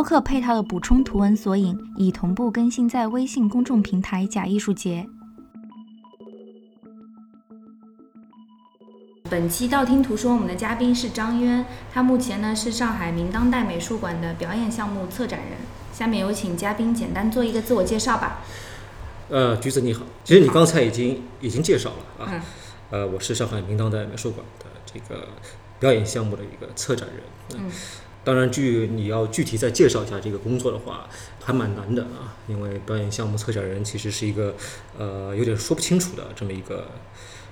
播客配套的补充图文索引已同步更新在微信公众平台“假艺术节”。本期道听途说，我们的嘉宾是张渊，他目前呢是上海明当代美术馆的表演项目策展人。下面有请嘉宾简单做一个自我介绍吧。呃，橘子你好，其实你刚才已经已经介绍了啊。呃，我是上海明当代美术馆的这个表演项目的一个策展人。嗯。当然，具你要具体再介绍一下这个工作的话，还蛮难的啊，因为表演项目策展人其实是一个呃有点说不清楚的这么一个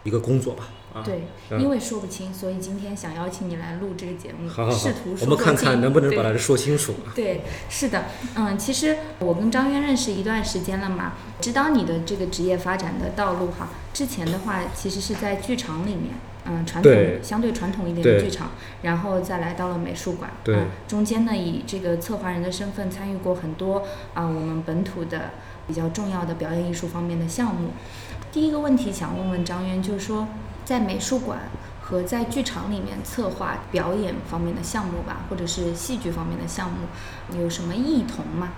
一个工作吧。啊，对，因为说不清，所以今天想邀请你来录这个节目，好 好好，试图我们看看能不能把它说清楚。对，是的，嗯，其实我跟张渊认识一段时间了嘛，知道你的这个职业发展的道路哈。之前的话，其实是在剧场里面。嗯，传统相对传统一点的剧场，然后再来到了美术馆。对，中间呢，以这个策划人的身份参与过很多啊，我们本土的比较重要的表演艺术方面的项目。第一个问题想问问张渊，就是说在美术馆和在剧场里面策划表演方面的项目吧，或者是戏剧方面的项目，有什么异同吗？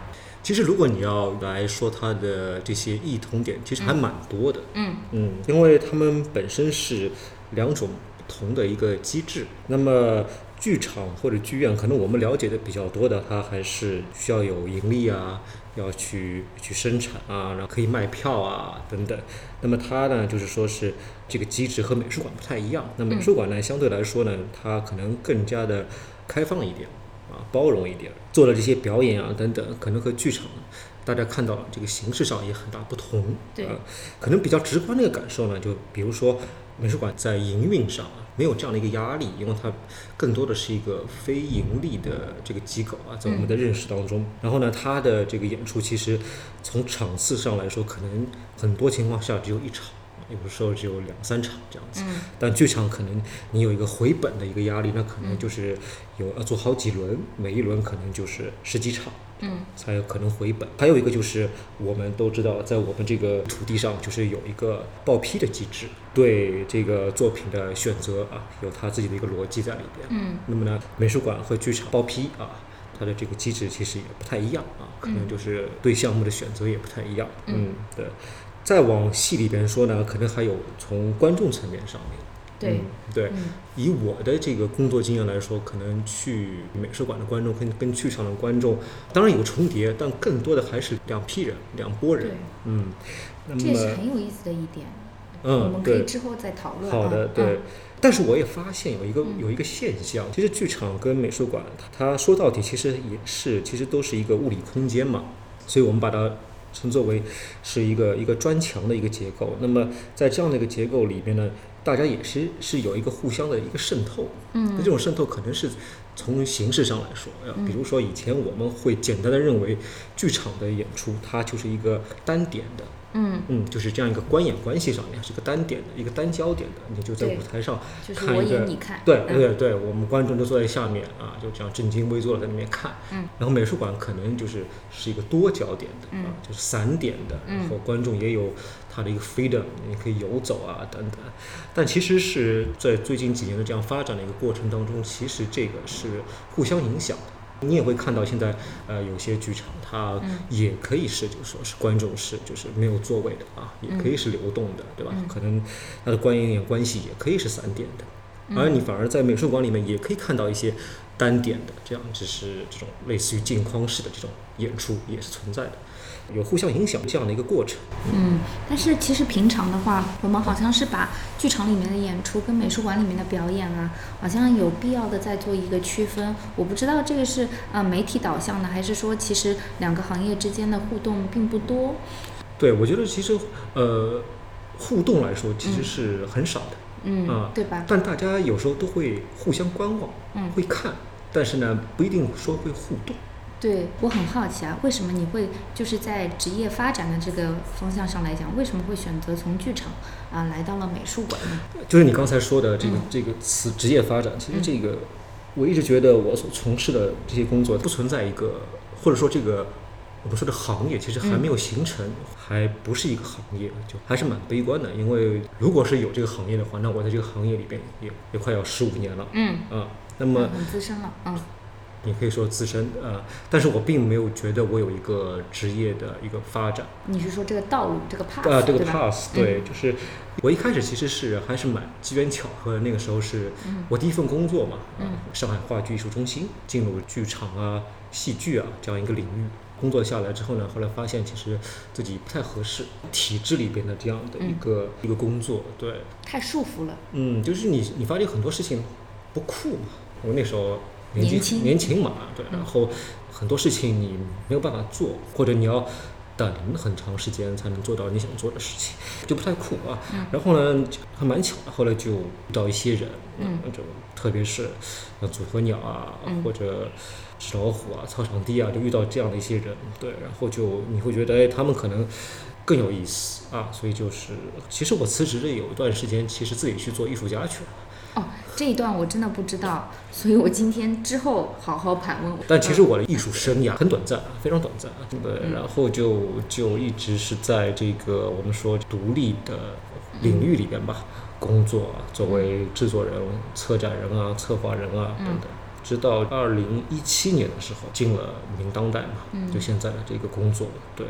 其实，如果你要来说它的这些异同点，其实还蛮多的。嗯嗯，因为他们本身是。两种不同的一个机制。那么，剧场或者剧院，可能我们了解的比较多的，它还是需要有盈利啊，要去去生产啊，然后可以卖票啊等等。那么它呢，就是说是这个机制和美术馆不太一样。那美术馆呢，相对来说呢，它可能更加的开放一点啊，包容一点，做的这些表演啊等等，可能和剧场大家看到这个形式上也很大不同。对，可能比较直观的一个感受呢，就比如说。美术馆在营运上啊，没有这样的一个压力，因为它更多的是一个非盈利的这个机构啊，在我们的认识当中。然后呢，它的这个演出其实从场次上来说，可能很多情况下只有一场，有的时候只有两三场这样子。但剧场可能你有一个回本的一个压力，那可能就是有要做好几轮，每一轮可能就是十几场。嗯，才有可能回本。还有一个就是，我们都知道，在我们这个土地上，就是有一个报批的机制，对这个作品的选择啊，有它自己的一个逻辑在里边。嗯，那么呢，美术馆和剧场报批啊，它的这个机制其实也不太一样啊，可能就是对项目的选择也不太一样。嗯，对。再往细里边说呢，可能还有从观众层面上面。对对，以我的这个工作经验来说，可能去美术馆的观众跟跟剧场的观众，当然有重叠，但更多的还是两批人、两拨人。嗯，那么这也是很有意思的一点。嗯，我们可以之后再讨论。好的，对。但是我也发现有一个有一个现象，其实剧场跟美术馆，它说到底其实也是，其实都是一个物理空间嘛，所以我们把它称作为是一个一个砖墙的一个结构。那么在这样的一个结构里面呢？大家也是是有一个互相的一个渗透，嗯，那这种渗透可能是从形式上来说，比如说以前我们会简单的认为剧场的演出它就是一个单点的。嗯。嗯，就是这样一个观演关系上面是个单点的一个单焦点的，你就在舞台上看一个，看对对对，我们观众都坐在下面啊，就这样正襟危坐的在那边看。嗯，然后美术馆可能就是是一个多焦点的啊，就是散点的，然后观众也有他的一个 freedom，你可以游走啊等等。但其实是在最近几年的这样发展的一个过程当中，其实这个是互相影响的。你也会看到现在，呃，有些剧场它也可以是，就是说是观众是就是没有座位的啊，也可以是流动的，对吧？可能它的观演关系也可以是散点的，而你反而在美术馆里面也可以看到一些单点的，这样只是这种类似于镜框式的这种演出也是存在的。有互相影响这样的一个过程。嗯，但是其实平常的话，我们好像是把剧场里面的演出跟美术馆里面的表演啊，好像有必要的在做一个区分。我不知道这个是呃媒体导向的，还是说其实两个行业之间的互动并不多。对，我觉得其实呃互动来说其实是很少的。嗯，啊对吧？但大家有时候都会互相观望，嗯会看，但是呢，不一定说会互动。对我很好奇啊，为什么你会就是在职业发展的这个方向上来讲，为什么会选择从剧场啊来到了美术馆呢？就是你刚才说的这个、嗯这个词职业发展，其实嗯这个、我一直觉得我所从事的这些工作不存在一个，或者说这个我们说的行业其实还没有形成，还不是一个行业，就还是蛮悲观的。因为如果是有这个行业的话，那我在这个行业里边也也快要十五年了嗯，啊。那么很资深了，嗯你可以说自身呃、但是我并没有觉得我有一个职业的一个发展。你是说这个道路这个 pass 啊，这个？pass 对，就是我一开始其实是还是蛮机缘巧合的，那个时候是嗯我第一份工作嘛，上海话剧艺术中心进入剧场啊、戏剧啊这样一个领域。工作下来之后呢，后来发现其实自己不太合适体制里边的这样的一个、一个工作，对，太束缚了，嗯，就是你你发现很多事情不酷嘛。我那时候年纪年轻年轻嘛，对，嗯然后很多事情你没有办法做，或者你要等很长时间才能做到你想做的事情，就不太酷啊。嗯然后呢，还蛮巧的，后来就遇到一些人，嗯就特别是像组合鸟啊，嗯或者纸老虎啊、操场地啊，就遇到这样的一些人，对，然后就你会觉得，哎，他们可能更有意思啊，所以就是，其实我辞职的有一段时间，其实自己去做艺术家去了。哦，这一段我真的不知道，所以我今天之后好好盘问。但其实我的艺术生涯很短暂，非常短暂，对，嗯。然后就就一直是在这个我们说独立的领域里边吧工作啊，作为制作人、策展人啊、策划人啊嗯。等等。直到二零一七年的时候进了明当代嘛，嗯。就现在的这个工作，对，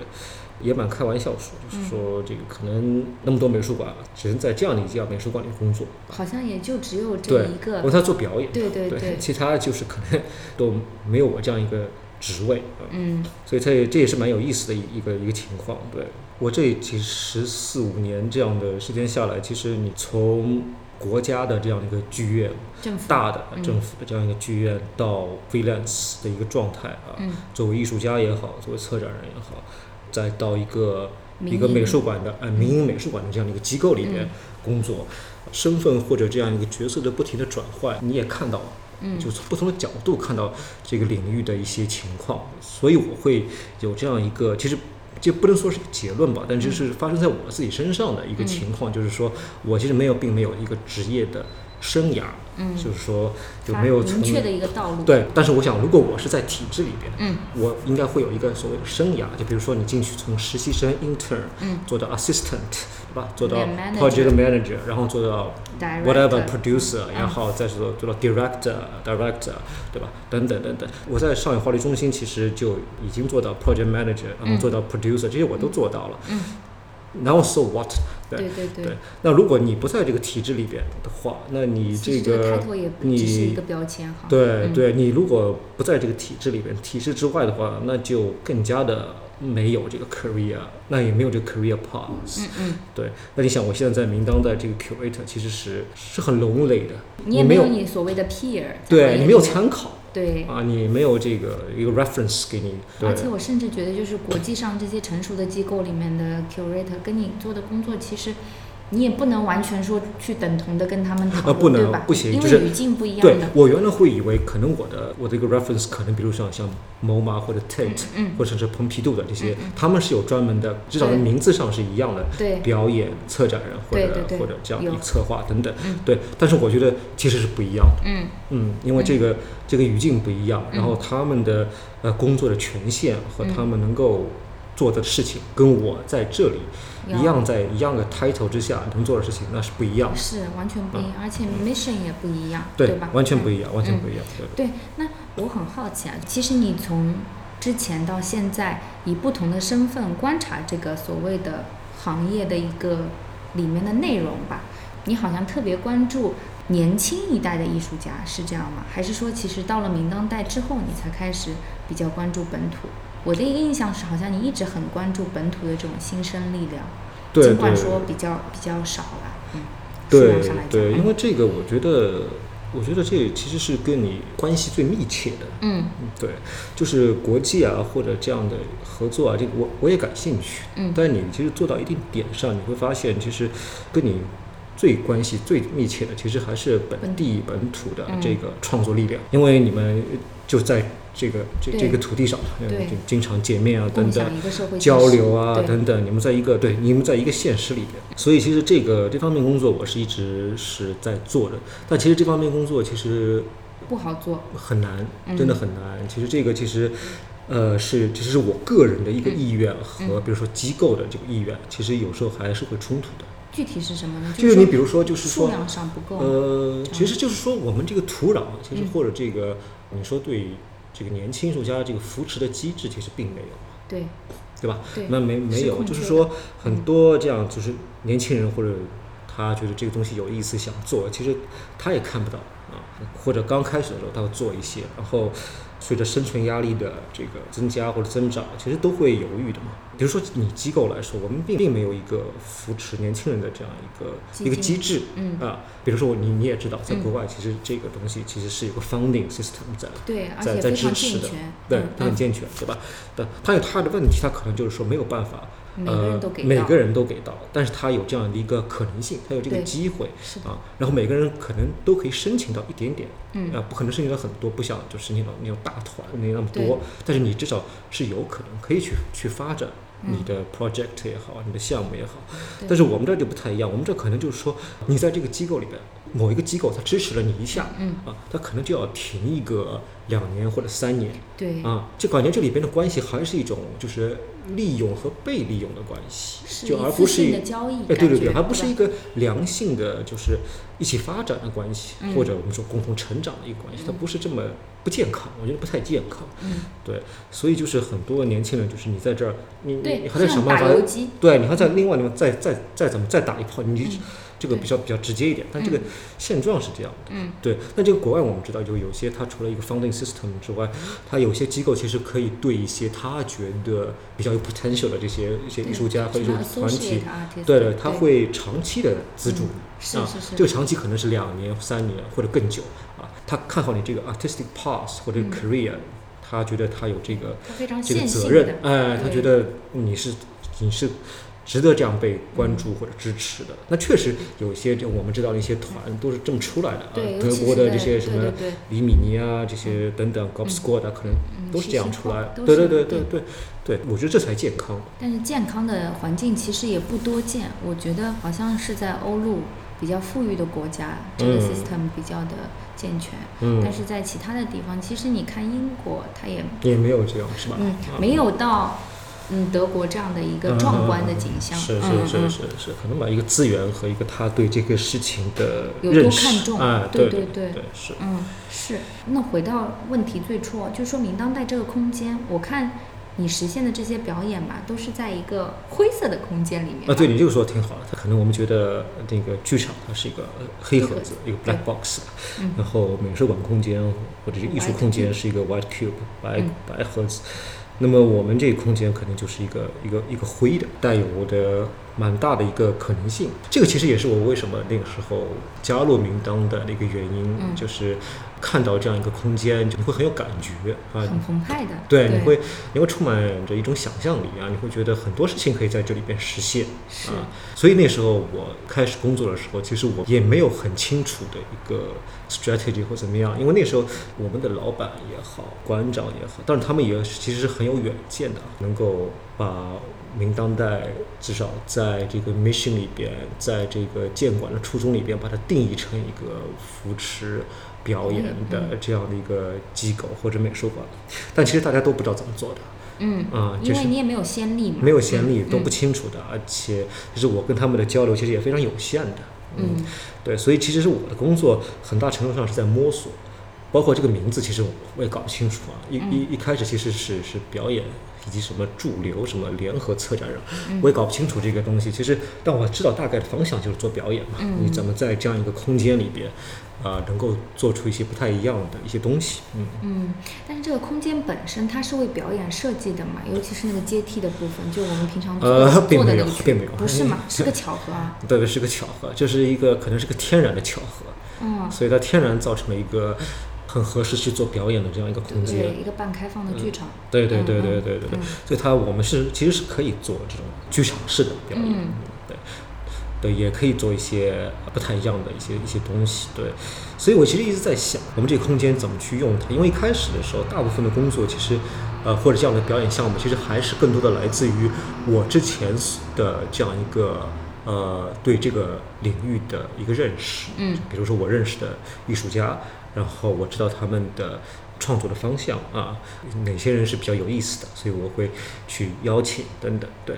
也蛮开玩笑说，就是嗯。说这个可能那么多美术馆，只能在这样的一家美术馆里工作，好像也就只有这对一个。因为，他做表演，对对对，其他就是可能都没有我这样一个职位啊，嗯。所以这这也是蛮有意思的一一个一个情况。对。我这其实十四五年这样的时间下来，其实你从国家的这样一个剧院，政府大的嗯。政府的这样一个剧院，到 freelance 的一个状态啊，嗯。作为艺术家也好，作为策展人也好，再到一个一个美术馆的呃民营美术馆的这样的一个机构里边嗯。工作，身份或者这样一个角色的不停的转换，你也看到了。嗯。就从不同的角度看到这个领域的一些情况，所以我会有这样一个，其实就不能说是个结论吧，但嗯就是发生在我自己身上的一个情况，就是说我其实没有，并没有一个职业的生涯，嗯，就是说就没有从明确的一个道路。，对，但是我想，如果我是在体制里边，嗯我应该会有一个所谓的生涯，就比如说你进去从实习生 intern 嗯做到 assistant，对吧？做到 project manager，然后做到 whatever，director，producer，然后再做做到 director、director，对吧？等等等等。我在上海话剧中心其实就已经做到 project manager，然后做到 producer，、这些我都做到了。嗯，然后 so what？对对对对，那如果你不在这个体制里边的话，那你这个实这个 title 也不只是一个标签哈。嗯对对，你如果不在这个体制里边，体制之外的话，那就更加的没有这个 career，那也没有这个 career path。嗯嗯，对，那你想，我现在在明当代这个 curator 其实是是很 lonely 的，你也没有你所谓的 peer，对你没有参考对。啊，你没有这个一个 reference 给你，而且我甚至觉得，就是国际上这些成熟的机构里面的 curator 跟你做的工作，其实你也不能完全说去等同的跟他们讨论，呃不能对吧？不行就是因为语境不一样对。我原来会以为可能我的我的一个 reference 可能比如像像 MoMA 或者 Tate、嗯，或者是蓬皮杜的这些，他们是有专门的，至少在名字上是一样的，对，表演策展人或者或者这样的一策划等等，嗯。对。但是我觉得其实是不一样的，嗯。嗯，因为这个、这个语境不一样，然后他们的呃工作的权限和嗯。他们能够做的事情，跟我在这里要一样，在一样的 title 之下能做的事情那是不一样的，是完全不一样，而且 mission 也不一样，对，吧？完全不嗯一样，完全不一样，对。对，那我很好奇啊，其实你从之前到现在，以不同的身份观察这个所谓的行业的一个里面的内容吧，你好像特别关注年轻一代的艺术家，是这样吗？还是说，其实到了明当代之后，你才开始比较关注本土？我的一个印象是，好像你一直很关注本土的这种新生力量，对尽管说比较比较少了，嗯，数对对，因嗯为这个我觉得，我觉得这其实是跟你关系最密切的。嗯嗯，对，就是国际啊或者这样的合作啊，这个我我也感兴趣。嗯但你其实做到一定点上，你会发现其实跟你最关系最密切的，其实还是本地本土的嗯这个创作力量，因为你们就在这个这这个土地上，呃对就经常见面啊等等交流啊等等，你们在一个对你们在一个现实里边，所以其实这个这方面工作我是一直是在做的，但其实这方面工作其实不好做，很难，嗯。真的很难。其实这个其实，呃，是其实是我个人的一个嗯意愿和比如说机构的这个意愿，其实有时候还是会冲突的。具体是什么呢？就是你比如说，就是说，数量上不够，呃，其实就是说我们这个土壤，其实嗯。或者这个你说对这个年轻艺术家这个扶持的机制，其实并没有。对对吧？对那没没有，就是说很多这样就是年轻人或者他觉得这个东西有意思想做，其实他也看不到啊，或者刚开始的时候他会做一些，然后随着生存压力的这个增加或者增长，其实都会犹豫的嘛。比如说你机构来说，我们并并没有一个扶持年轻人的这样一个一个机制，嗯啊，比如说你你也知道，在嗯国外其实这个东西其实是有个 funding system 在。对，在在支持的，对它很健全，对吧？但它有它的问题，它可能就是说没有办法，每个人都给呃，每个人都给到，但是他有这样的一个可能性，他有这个机会，啊，然后每个人可能都可以申请到一点点，嗯。啊，不可能申请到很多，不像就申请到那种大团没那么多，但是你至少是有可能可以去去发展。嗯你的 project 也好，你的项目也好，但是我们这儿就不太一样，我们这可能就是说，你在这个机构里边，某一个机构它支持了你一下，嗯，啊，它可能就要停一个两年或者三年，对，啊，就感觉这里边的关系还是一种就是利用和被利用的关系，是就而不是一的交易，哎，对对对，感觉还不是一个良性的，就是一起发展的关系，嗯。或者我们说共同成长的一个关系，它不是这么不健康，我觉得不太健康。嗯，对，所以就是很多年轻人，就是你在这儿，你你还在想办法，对，你还在另外地方再再再怎么再打一炮，你嗯这个比较比较直接一点，但这个嗯现状是这样的。嗯对，那这个国外我们知道，就有些它除了一个 funding system 之外，它有些机构其实可以对一些他觉得比较有 potential 的这些一些艺术家和艺术团体，对对，他会长期的资助嗯你啊，是是是，这个长期可能是两年、三年或者更久啊。他看好你这个 artistic path 或者嗯 career，他觉得他有这个这个责任的，，哎，他觉得你是你是值得这样被关注或者支持的。那确实有一些就我们知道的一些团都是这么出来的啊德国的这些什么李米尼啊这些等等 g o b s c o r 的可能嗯都是这样出来。对对对对对对，我觉得这才健康。但是健康的环境其实也不多见，我觉得好像是在欧陆比较富裕的国家，这个嗯 system 比较的健全。嗯但，是在其他的地方，其实你看英国，它也也没有这样是吧？嗯啊没有到嗯德国这样的一个壮观的景象。是是是是是，可能把一个资源和一个他对这个事情的有多看重啊，对对对是。嗯，是。那回到问题最初，就说明当代这个空间，我看你实现的这些表演吧，都是在一个灰色的空间里面。啊，对你这个说的挺好的。它可能我们觉得那个剧场它是一个呃黑盒子一个 black box，嗯然后美术馆空间或者是艺术空间是一个 white cube 白嗯白盒子。那么我们这个空间可能就是一个一个一个灰的，带有的蛮大的一个可能性。这个其实也是我为什么那个时候加入名单的一个原因，嗯就是看到这样一个空间，你会很有感觉啊，很澎湃的。对，你会你会充满着一种想象力啊，你会觉得很多事情可以在这里边实现是啊。所以那时候我开始工作的时候，其实我也没有很清楚的一个 strategy 或怎么样，因为那时候我们的老板也好，馆长也好，但是他们也其实是很有远见的，能够把明当代至少在这个 mission 里边，在这个建馆的初衷里边，把它定义成一个扶持。表演的这样的一个机构或者美术馆，但其实大家都不知道怎么做的。嗯，啊，因就是为你也没有先例嘛，没有先例，嗯都不清楚的，而且就是我跟他们的交流其实也非常有限的，嗯。对，所以其实是我的工作很大程度上是在摸索，包括这个名字，其实我也搞不清楚啊。一嗯。一一开始其实是是表演以及什么驻留什么联合策展人，嗯我也搞不清楚这个东西。其实，但我知道大概的方向就是做表演嘛。嗯你怎么在这样一个空间里边，啊、能够做出一些不太一样的一些东西？嗯。嗯，但是这个空间本身它是为表演设计的嘛，尤其是那个阶梯的部分，就我们平常做、呃并没有并没有不是嘛，是个巧合啊。对，是个巧合，就是一个可能是个天然的巧合，嗯，所以它天然造成了一个很合适去做表演的这样一个空对，间。一个半开放的剧场。对对对嗯对对对对嗯，所以它我们是其实是可以做这种剧场式的表演。嗯对，对，也可以做一些不太一样的一些一些东西，对。所以我其实一直在想，我们这个空间怎么去用它？因为一开始的时候，大部分的工作其实，呃，或者这样的表演项目，其实还是更多的来自于我之前的这样一个呃对这个领域的一个认识。嗯，比如说我认识的艺术家，然后我知道他们的创作的方向啊，哪些人是比较有意思的，所以我会去邀请等等，对。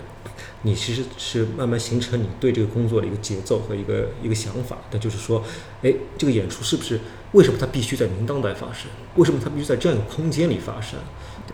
你其实是慢慢形成你对这个工作的一个节奏和一个一个想法，那就是说，哎，这个演出是不是为什么它必须在明当代发生？为什么它必须在这样一个空间里发生？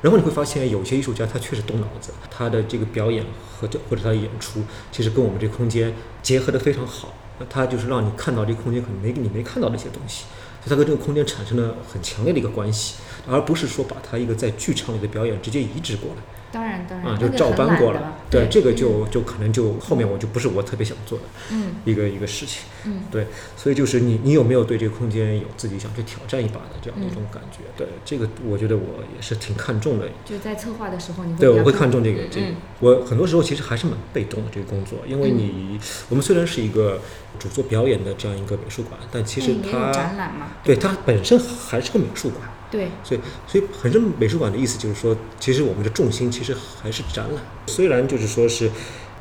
然后你会发现，有些艺术家他确实动脑子，他的这个表演和这或者他的演出，其实跟我们这个空间结合的非常好。那他就是让你看到这个空间可能没你没看到的一些东西，所以他跟这个空间产生了很强烈的一个关系，而不是说把它一个在剧场里的表演直接移植过来。当然，当然，啊，就照搬过了。对，这个就就可能就后面我就不是我特别想做的，嗯，一个一个事情，嗯，对，所以就是你你有没有对这个空间有自己想去挑战一把的这样的一种感觉？对，这个我觉得我也是挺看重的。就在策划的时候，你会对我会看重这个这个。我很多时候其实还是蛮被动的这个工作，因为你我们虽然是一个主做表演的这样一个美术馆，但其实它展览嘛，对它本身还是个美术馆。对，所以所以本身美术馆的意思就是说，其实我们的重心其实还是展览。虽然就是说是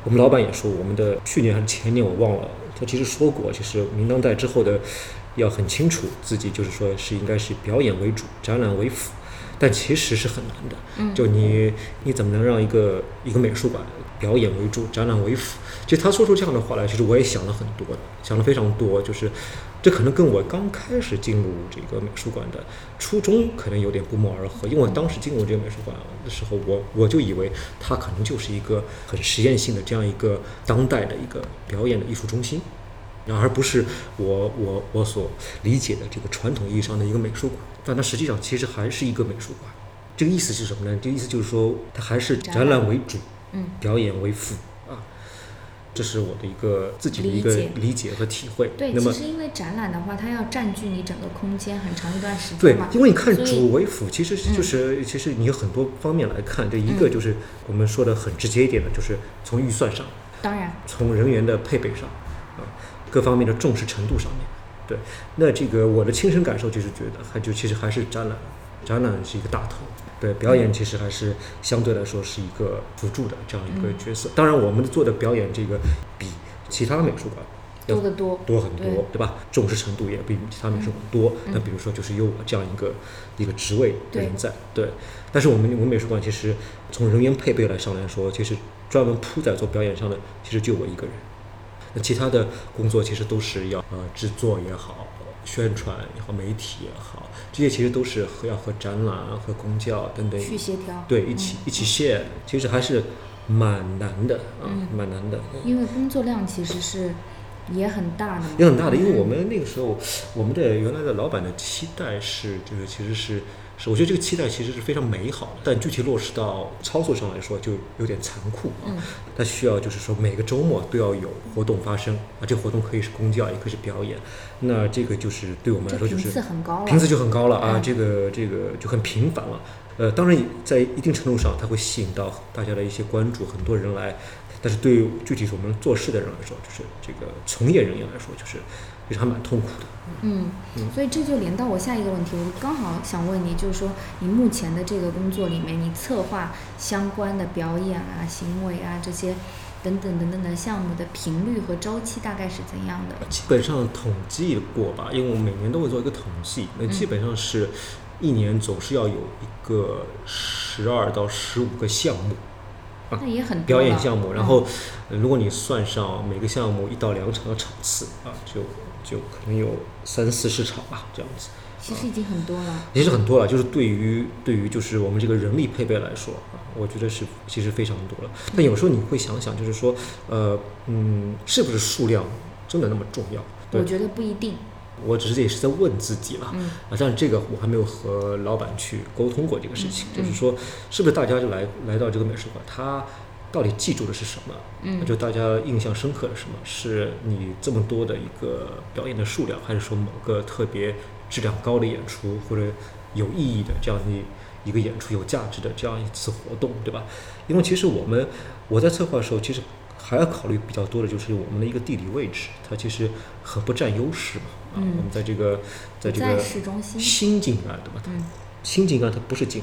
我们老板也说，我们的去年还是前年我忘了，他其实说过，其实明当代之后的要很清楚自己就是说是应该是表演为主，展览为辅。但其实是很难的，嗯，就你你怎么能让一个一个美术馆表演为主，展览为辅？其实他说出这样的话来，其实我也想了很多的，想了非常多，就是这可能跟我刚开始进入这个美术馆的初衷可能有点不谋而合。因为我当时进入这个美术馆的时候，我我就以为它可能就是一个很实验性的这样一个当代的一个表演的艺术中心。而不是我我我所理解的这个传统意义上的一个美术馆，但它实际上其实还是一个美术馆。这个意思是什么呢？这个意思就是说，它还是展览为主，嗯，表演为辅啊。这是我的一个自己的一个理解和体会。对，那其实因为展览的话，它要占据你整个空间很长一段时间对，因为你看主为辅，其实就是其实你有很多方面来看。这一个就是我们说的很直接一点的，就是从预算上，当然，从人员的配备上。啊各方面的重视程度上面，对，那这个我的亲身感受就是觉得，还就其实还是展览，展览是一个大头，对，表演其实还是相对来说是一个辅助的这样一个角色。当然，我们做的表演这个比其他美术馆多得多，多很多，对吧？重视程度也比其他美术馆多。那比如说，就是有我这样一个一个职位的人在，对。但是我们我们美术馆其实从人员配备来上来说，其实专门铺在做表演上的，其实就我一个人。那其他的工作其实都是要呃制作也好，宣传也好，媒体也好，这些其实都是和要和展览、和公教等等去协调，对，一起一起 share，其实还是蛮难的啊，蛮难的。因为工作量其实是也很大的，也很大的，因为我们那个时候，我们的原来的老板的期待是，就是其实是。是，我觉得这个期待其实是非常美好的，但具体落实到操作上来说，就有点残酷啊。它需要就是说每个周末都要有活动发生啊，这个活动可以是公教，也可以是表演。那这个就是对我们来说就是频次很高了，频次就很高了啊，这个这个就很频繁了。呃，当然在一定程度上，它会吸引到大家的一些关注，很多人来。但是对于具体是我们做事的人来说，就是这个从业人员来说，就是。其实还蛮痛苦的。嗯，所以这就连到我下一个问题，我刚好想问你，就是说你目前的这个工作里面，你策划相关的表演啊、行为啊这些等等等等的项目的频率和周期大概是怎样的？基本上统计过吧，因为我们每年都会做一个统计，那基本上是一年总是要有一个十二到十五个项目。那也很表演项目，然后如果你算上每个项目一到两场的场次啊，就。就可能有三四十场吧，这样子。其实已经很多了。其实很多了，就是对于对于就是我们这个人力配备来说啊，我觉得是其实非常多了。但有时候你会想想，就是说，呃，嗯，是不是数量真的那么重要？我觉得不一定。我只是也是在问自己了。嗯。啊，但是这个我还没有和老板去沟通过这个事情，就是说，是不是大家就来来到这个美术馆，他。到底记住的是什么？嗯，就大家印象深刻的什么？是你这么多的一个表演的数量，还是说某个特别质量高的演出，或者有意义的这样一一个演出，有价值的这样一次活动，对吧？因为其实我们我在策划的时候，其实还要考虑比较多的就是我们的一个地理位置，它其实很不占优势嘛。啊，嗯我们在这个在这在个市中心。新静安对吧？嗯，新静安它不是静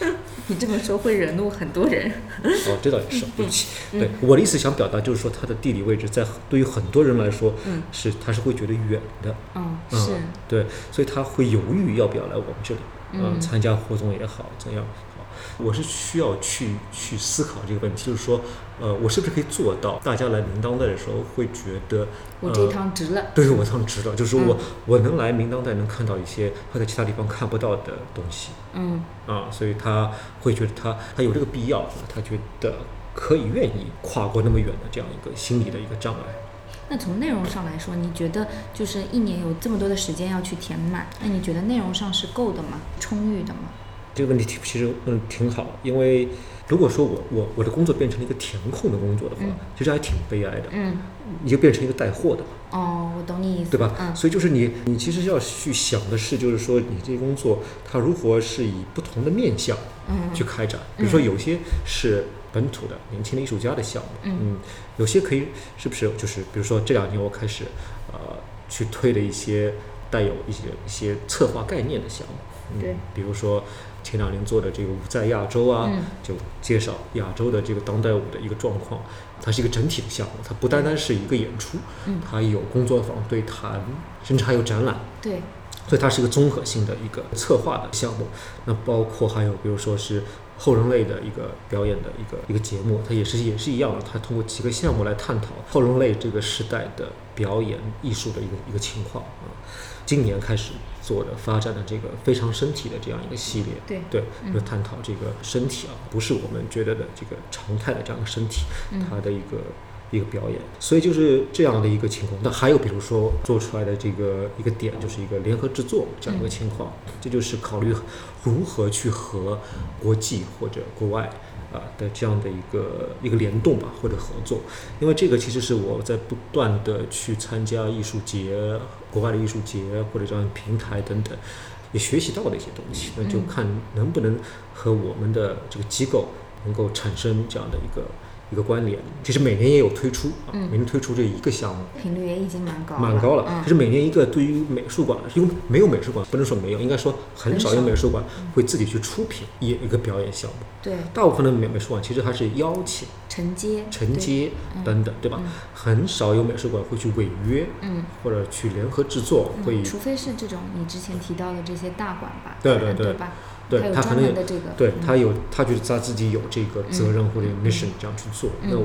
安。你这么说会惹怒很多人。哦，这倒也是，对不起。嗯对，我的意思想表达就是说，它的地理位置在对于很多人来说，嗯是他是会觉得远的，嗯，嗯是，对，所以他会犹豫要不要来我们这里，嗯参加活动也好，怎样好，我是需要去去思考这个问题，就是说，呃，我是不是可以做到，大家来明当代的时候会觉得，我这一呃趟值了。对我趟值了，就是说我、嗯我能来明当代能看到一些他在其他地方看不到的东西，嗯啊，所以他会觉得他他有这个必要，他觉得可以愿意跨过那么远的这样一个心理的一个障碍。那从内容上来说，你觉得就是一年有这么多的时间要去填满，那你觉得内容上是够的吗？充裕的吗？这个问题提其实嗯挺好，因为如果说我我我的工作变成了一个填空的工作的话，嗯。其实还挺悲哀的，嗯，你就变成一个带货的。嘛，哦，我懂你意思，对吧？嗯。所以就是你你其实要去想的是，就是说你这个工作它如何是以不同的面向嗯。去开展，比如说有些是本土的年轻的艺术家的项目，嗯。有些可以是不是就是比如说这两年我开始呃去推的一些带有一些一些策划概念的项目，嗯。对，比如说前两年做的这个舞在亚洲啊，嗯就介绍亚洲的这个当代舞的一个状况，它是一个整体的项目，它不单单是一个演出，嗯它有工作坊、对谈，甚至还有展览。对，所以它是一个综合性的一个策划的项目。那包括还有比如说是后人类的一个表演的一个一个节目，它也是也是一样的，它通过几个项目来探讨后人类这个时代的表演艺术的一个一个情况啊。今年开始做的发展的这个非常身体的这样一个系列，对就探讨这个身体啊，不是我们觉得的这个常态的这样一个身体，嗯它的一个一个表演，所以就是这样的一个情况。那还有比如说做出来的这个一个点，就是一个联合制作这样一个情况，这就是考虑如何去和国际或者国外。啊的这样的一个一个联动吧，或者合作，因为这个其实是我在不断的去参加艺术节、国外的艺术节或者这样平台等等，也学习到的一些东西。那就嗯看能不能和我们的这个机构能够产生这样的一个一个关联。其实每年也有推出啊，嗯。每年推出这一个项目，频率也已经蛮高蛮高了。嗯。就是每年一个，对于美术馆，因为没有美术馆，不能说没有，应该说很少有美术馆会自己去出品一一个表演项目。对，大部分的美美术馆其实还是邀请、承接，承接嗯等等，对吧？很少有美术馆会去违约嗯，或者去联合制作，会嗯，除非是这种你之前提到的这些大馆吧，对对对。对吧？对他可能有专门的这个，嗯对他有他觉得他自己有这个责任或者嗯。mission 这样去做。嗯。那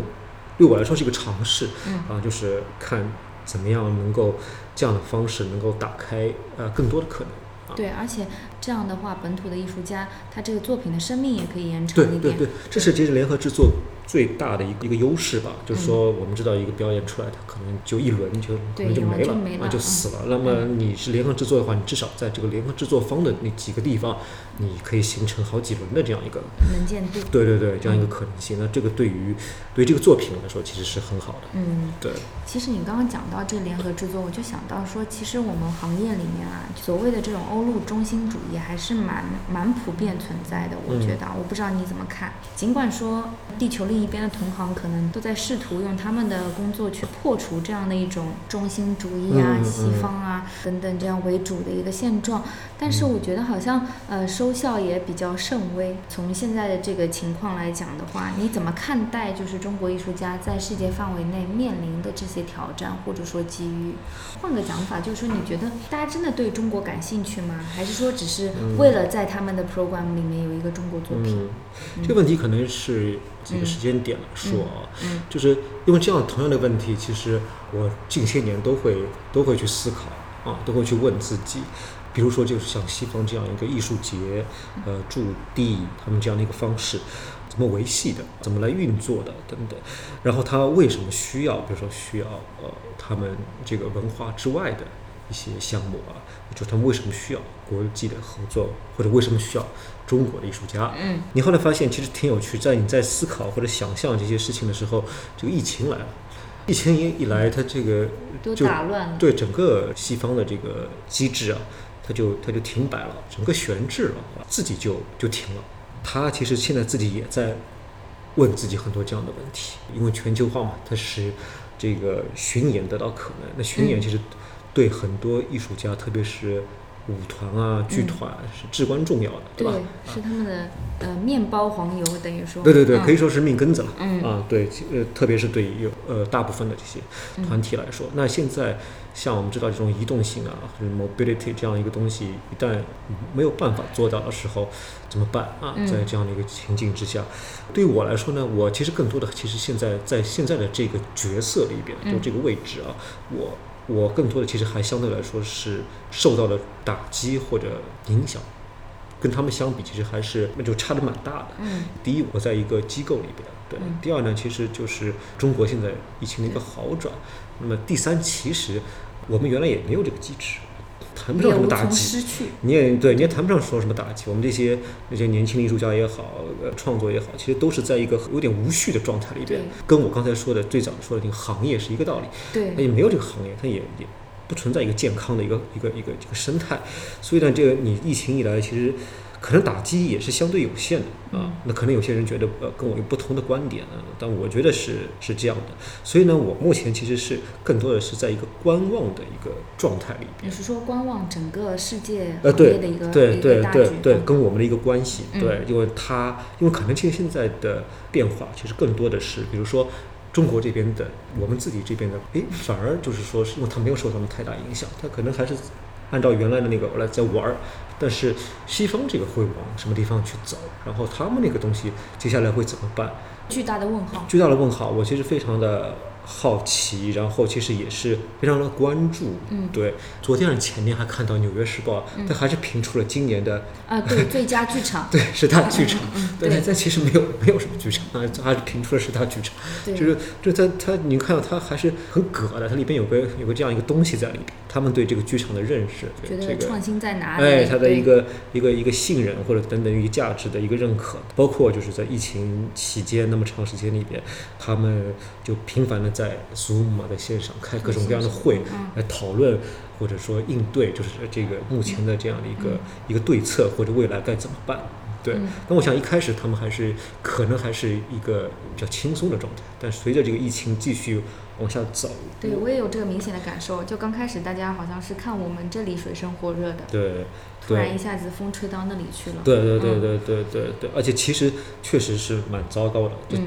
对我来说是一个尝试嗯。啊，就是看怎么样能够这样的方式能够打开呃更多的可能。啊。对，而且这样的话，本土的艺术家他这个作品的生命也可以延长一点，对对对，这是其实联合制作最大的一个一个优势吧，就是嗯。说我们知道一个表演出来，它可能就一轮就可能就没了那就死了。那么你是联合制作的话，你至少在这个联合制作方的那几个地方，你可以形成好几轮的这样一个，能见度，对对对，这样一个嗯可能性。那这个对于对于这个作品来说，其实是很好的。嗯。对，其实你刚刚讲到这个联合制作，我就想到说，其实我们行业里面啊，所谓的这种欧陆中心主义还是蛮蛮普遍存在的。我嗯觉得，我不知道你怎么看。尽管说地球另一边的同行可能都在试图用他们的工作去破除这样的一种中心主义啊、嗯嗯西方啊等等这样为主的一个现状，但是我觉得好像呃收效也比较甚微。从现在的这个情况来讲的话，你怎么看待就是中国艺术家在世界范围内面临的这些挑战或者说机遇？换个讲法，就是说你觉得大家真的对中国感兴趣吗？还是说只是为了在他们的 program 里面有一个中国作品？嗯，这个问题可能是几个时间点来说啊，嗯就是因为这样同样的问题，其实我近些年都会都会去思考啊，都会去问自己。比如说，就是像西方这样一个艺术节，呃，驻地他们这样的一个方式，怎么维系的，怎么来运作的等等，然后他为什么需要，比如说需要呃他们这个文化之外的一些项目啊，就他们为什么需要国际的合作，或者为什么需要中国的艺术家？嗯你后来发现其实挺有趣，在你在思考或者想象这些事情的时候，这个疫情来了，疫情一一来，它这个都就打乱了。对整个西方的这个机制啊，它就它就停摆了，整个悬置了，自己就就停了。他其实现在自己也在问自己很多这样的问题，因为全球化嘛，它是这个巡演得到可能。那巡演其实对很多艺术家，特别是舞团啊、剧团是至关重要的，对吧？是他们的呃面包黄油，等于说。对对对，嗯可以说是命根子了。嗯啊，对，呃，特别是对于有呃大部分的这些团体来说，那现在像我们知道这种移动性啊，或者 mobility 这样一个东西，一旦没有办法做到的时候，怎么办啊？嗯在这样的一个情境之下，对于我来说呢，我其实更多的其实现在在现在的这个角色里边，就嗯这个位置啊，我我更多的其实还相对来说是受到了打击或者影响。跟他们相比，其实还是那就差的蛮大的。嗯第一，我在一个机构里边，对；嗯第二呢，其实就是中国现在疫情的一个好转。那么第三，其实我们原来也没有这个机制，谈不上什么打击。失去。你也对，你也谈不上说什么打击。我们这些那些年轻的艺术家也好，呃，创作也好，其实都是在一个有点无序的状态里边，跟我刚才说的最早说的那个行业是一个道理。对那也没有这个行业，它也也不存在一个健康的一个一个一个这个生态，所以呢，这个你疫情以来，其实可能打击也是相对有限的啊嗯。那可能有些人觉得呃跟我有不同的观点啊，但我觉得是是这样的。所以呢，我目前其实是更多的是在一个观望的一个状态里边。你是说观望整个世界呃，行对业的一个对对？对对，嗯跟我们的一个关系，嗯对，因为它因为可能其实现在的变化，其实更多的是，比如说中国这边的，我们自己这边的，诶，反而就是说，是因为它没有受他们太大影响，它可能还是按照原来的那个来在玩儿，但是西方这个会往什么地方去走，然后他们那个东西接下来会怎么办？巨大的问号。巨大的问号，我其实非常的好奇，然后其实也是非常的关注。嗯对，昨天还是前天还看到《纽约时报》嗯它还是评出了今年的啊，对，最佳剧场。对十大剧场。嗯，对，对但其实没有 没有什么剧场啊，它还是评出了十大剧场。对，就是就它它你看到它还是很葛的，它里边有个有个这样一个东西在里边，他们对这个剧场的认识，觉这个得创新在哪里？哎，它的一个一个一个信任或者等等一个价值的一个认可，包括就是在疫情期间那么长时间里边，他们就频繁的在 Zoom 啊，在线上开各种各样的会嗯来讨论，或者说应对，就是这个目前的这样的一个、嗯一个对策或者未来该怎么办。对嗯，那我想一开始他们还是可能还是一个比较轻松的状态，但随着这个疫情继续往下走，对我也有这个明显的感受。就刚开始大家好像是看我们这里水深火热的，对突然一下子风吹到那里去了。对对对嗯对对对对，而且其实确实是蛮糟糕的。就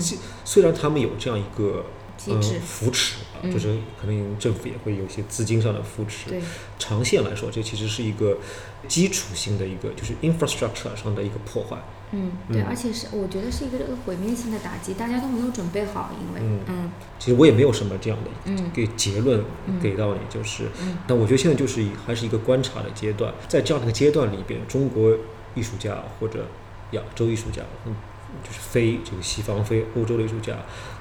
虽然他们有这样一个呃机制。扶持啊，嗯。就是可能政府也会有一些资金上的扶持。对，长线来说，这其实是一个基础性的一个，就是 infrastructure 上的一个破坏。嗯，对，嗯而且是我觉得是一个这个毁灭性的打击，大家都没有准备好，因为嗯嗯。其实我也没有什么这样的嗯。给结论嗯给到你，就是，嗯。但我觉得现在就是以还是一个观察的阶段，在这样的一个阶段里边，中国艺术家或者亚洲艺术家，嗯，就是非这个西方、非欧洲的艺术家，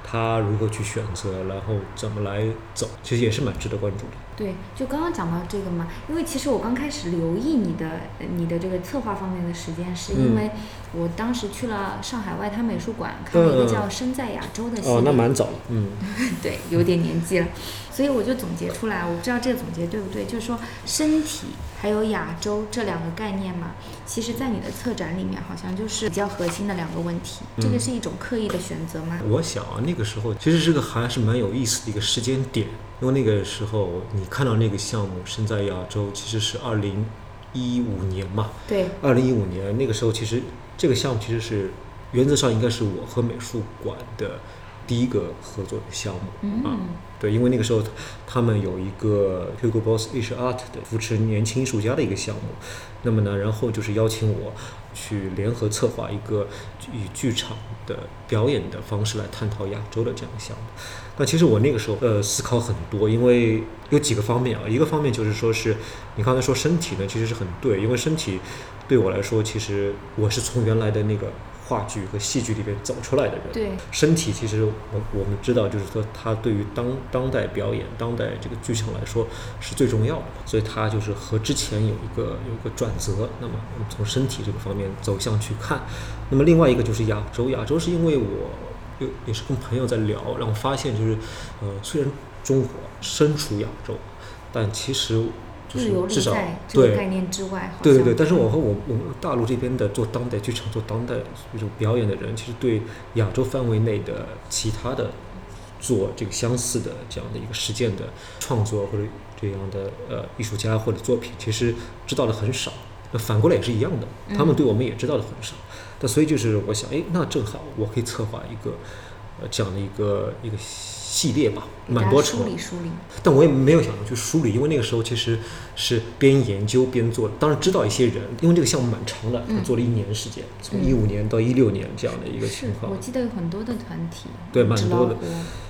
他如何去选择，然后怎么来走，其实也是蛮值得关注的。对，就刚刚讲到这个嘛，因为其实我刚开始留意你的呃你的这个策划方面的时间，是因嗯为我当时去了上海外滩美术馆看了一个叫《身在亚洲》的系列，哦，那蛮早了，嗯，对，有点年纪了，所以我就总结出来，我不知道这个总结对不对，就是说身体还有亚洲这两个概念嘛，其实在你的策展里面好像就是比较核心的两个问题，这个嗯是一种刻意的选择吗？我想啊，那个时候其实这个还是蛮有意思的一个时间点，因为那个时候你看到那个项目身在亚洲，其实是二零一五年嘛，对，二零一五年那个时候，其实这个项目其实是原则上应该是我和美术馆的第一个合作的项目。嗯啊对，因为那个时候他们有一个 Hugo Boss Asia Art 的扶持年轻艺术家的一个项目，那么呢，然后就是邀请我去联合策划一个以剧场的表演的方式来探讨亚洲的这样的项目。那其实我那个时候呃思考很多，因为有几个方面啊，一个方面就是说是你刚才说身体呢，其实是很对，因为身体对我来说，其实我是从原来的那个话剧和戏剧里边走出来的人。对，身体其实我我们知道，就是说它对于当当代表演、当代这个剧场来说是最重要的，所以它就是和之前有一个有一个转折。那么我们从身体这个方面走向去看，那么另外一个就是亚洲，亚洲是因为我又也是跟朋友在聊，让我发现就是呃虽然中国身处亚洲，但其实就就是游离至少在这个对概念之外，对对对，但是我和我我们大陆这边的做当代剧场、做当代这种表演的人，其实对亚洲范围内的其他的做这个相似的这样的一个实践的创作或者这样的呃艺术家或者作品，其实知道的很少。那反过来也是一样的，他们对我们也知道的很少。那所以就是我想，哎，那正好我可以策划一个呃这样的一个一个系列吧，蛮多场。梳理梳理。但我也没有想着去梳理，因为那个时候其实是边研究边做，当然知道一些人，因为这个项目蛮长的，嗯做了一年时间，从嗯一五年到一六年这样的一个情，况我。记得有很多的团体，对蛮多的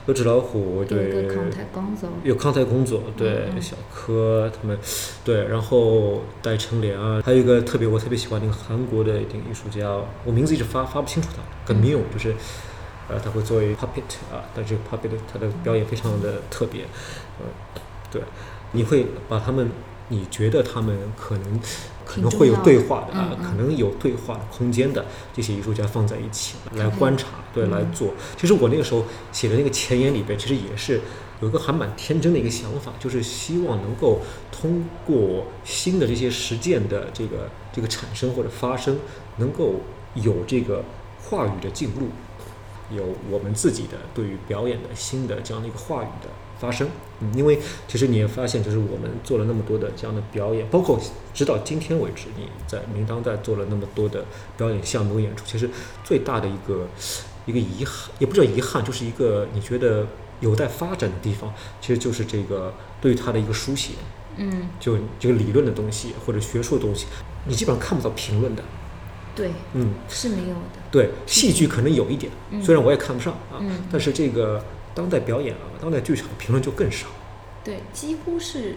有纸老虎，对个，康泰工作，有康泰工作，对，小柯他们，对，然后戴成莲啊，还有一个特别我特别喜欢那个韩国的一个艺术家，我名字一直发发不清楚他，跟嗯 Miu 就是，呃，他会作为 puppet 啊，但是 puppet 他的表演非常的特别，呃，对，你会把他们，你觉得他们可能可能会有对话的啊嗯，嗯。可能有对话的空间的这些艺术家放在一起来观察，对，嗯。来做。其实我那个时候写的那个前言里边，其实也是有一个还蛮天真的一个想法，就是希望能够通过新的这些实践的这个这个产生或者发生，能够有这个话语的进入，有我们自己的对于表演的新的这样的一个话语的发生。嗯，因为其实你也发现，就是我们做了那么多的这样的表演，包括直到今天为止，你在明当代做了那么多的表演项目和演出，其实最大的一个一个遗憾，也不叫遗憾，就是一个你觉得有待发展的地方，其实就是这个对于它的一个书写，嗯，就这个理论的东西或者学术的东西，你基本上看不到评论的。对，嗯，是没有的，对，戏剧可能有一点，嗯。虽然我也看不上啊，嗯。但是这个当代表演啊，当代剧场评论就更少，对，几乎是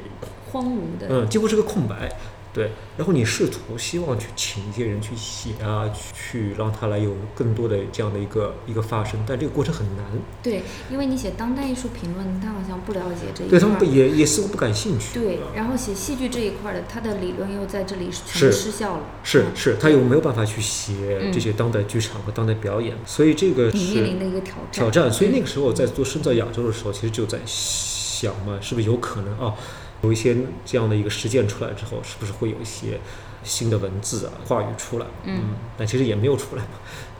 荒芜的，嗯，几乎是个空白。对，然后你试图希望去请一些人去写啊，去让他来有更多的这样的一个一个发生，但这个过程很难，对，因为你写当代艺术评论，他好像不了解这一块儿对他们不也也似乎不感兴趣。对啊，然后写戏剧这一块儿的，他的理论又在这里全部失效了，嗯是是，他又没有办法去写嗯这些当代剧场和当代表演，所以这个你面临的一个挑战。挑战。所以那个时候在嗯做深造亚洲的时候，其实就在想嘛，是不是有可能啊，有一些这样的一个实践出来之后，是不是会有一些新的文字啊、话语出来？嗯但其实也没有出来嘛。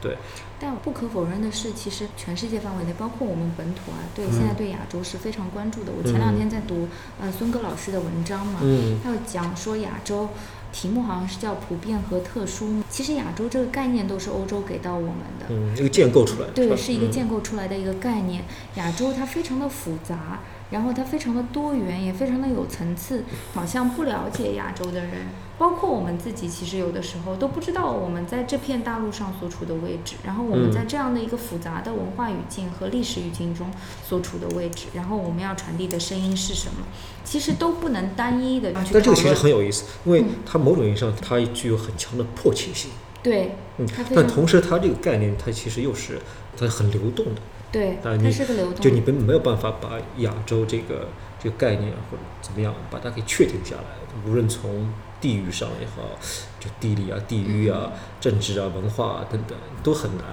对，但不可否认的是，其实全世界范围内，包括我们本土啊，对、嗯现在对亚洲是非常关注的。我前两天在读呃孙戈老师的文章嘛，嗯他有讲说亚洲。题目好像是叫普遍和特殊，其实亚洲这个概念都是欧洲给到我们的，嗯，这个建构出来的，对，是一个嗯建构出来的一个概念。亚洲它非常的复杂，然后它非常的多元，也非常的有层次。好像不了解亚洲的人，包括我们自己，其实有的时候都不知道我们在这片大陆上所处的位置，然后我们嗯在这样的一个复杂的文化语境和历史语境中所处的位置，然后我们要传递的声音是什么，其实都不能单一的去但这个其实很有意思，因为嗯它某种意义上它具有很强的迫切性。对，嗯，但同时它这个概念它其实又是它很流动的。对，它是个流动就你没没有办法把亚洲这个这个概念啊或者怎么样把它给确定下来，无论从地域上也好，就地理啊、地域啊、政治啊、文化啊等等都很难，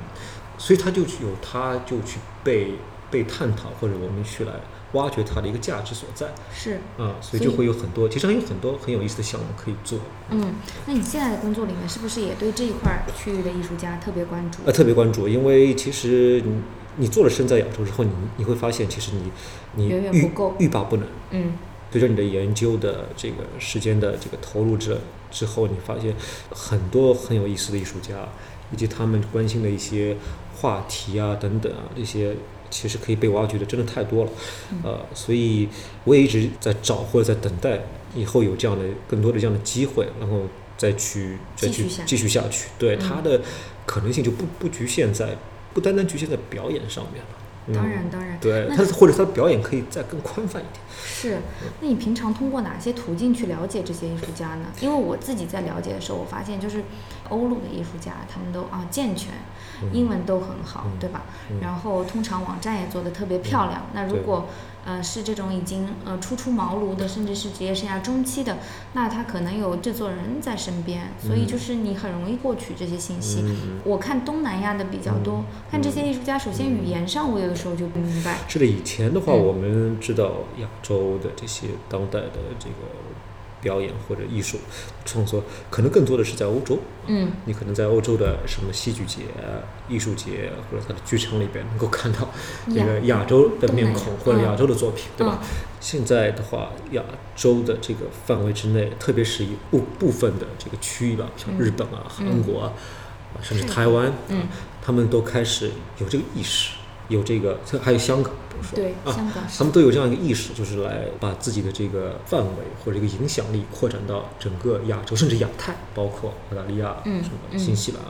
所以它就有它就去被被探讨或者我们去来挖掘它的一个价值所在是。啊，所以所以就会有很多其实还有很多很有意思的项目可以做。嗯，那你现在的工作里面是不是也对这一块儿区域的艺术家特别关注？呃，特别关注，因为其实你你做了身在亚洲之后，你你会发现，其实你你远远欲欲罢不能。嗯随着你的研究的这个时间的这个投入之之后，你发现很多很有意思的艺术家，以及他们关心的一些话题啊等等啊，这些其实可以被挖掘的真的太多了。嗯呃，所以我也一直在找或者在等待以后有这样的更多的这样的机会，然后再去再去继续下继续下去。对、嗯它的可能性就不不局限在不单单局限在表演上面了。嗯当然当然，对，他或者他的表演可以再更宽泛一点。是。那你平常通过哪些途径去了解这些艺术家呢？因为我自己在了解的时候，我发现就是欧陆的艺术家，他们都啊健全，英文都很好，嗯对吧？嗯然后通常网站也做得特别漂亮。那如果呃是这种已经呃初出茅庐的，甚至是职业生涯中期的，那他可能有制作人在身边，所以嗯就是你很容易获取这些信息。嗯我看东南亚的比较多，嗯看这些艺术家，首先语言上我有的时候就不明白。是的，以前的话，嗯我们知道亚洲的这些当代的这个表演或者艺术创作，可能更多的是在欧洲。嗯，你可能在欧洲的什么戏剧节、艺术节或者它的剧场里边，能够看到这个亚洲的面孔或者亚洲的作品，对吧？现在的话，亚洲的这个范围之内，特别是一部部分的这个区域吧，像日本啊、韩国啊，甚至台湾，嗯，他们都开始有这个意识。有这个，还有香港，比如说，对，啊，香港，他们都有这样一个意识，就是来把自己的这个范围或者一个影响力扩展到整个亚洲，甚至亚太，包括澳大利亚、嗯，什么新西兰，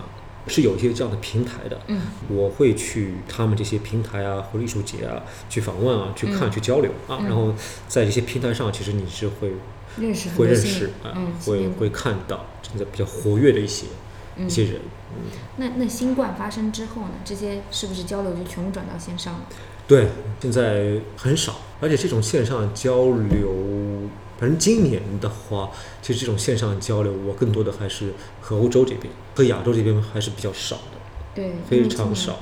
是有一些这样的平台的。嗯，我会去他们这些平台啊，或者艺术节啊，去访问啊，去看，去交流啊。然后在这些平台上，其实你是会认识，会认识啊，会会看到真的比较活跃的一些。一些人，嗯，那那新冠发生之后呢？这些是不是交流就全部转到线上了？对，现在很少，而且这种线上交流，反正今年的话，其实这种线上交流，我更多的还是和欧洲这边，和亚洲这边还是比较少的，对，非常少，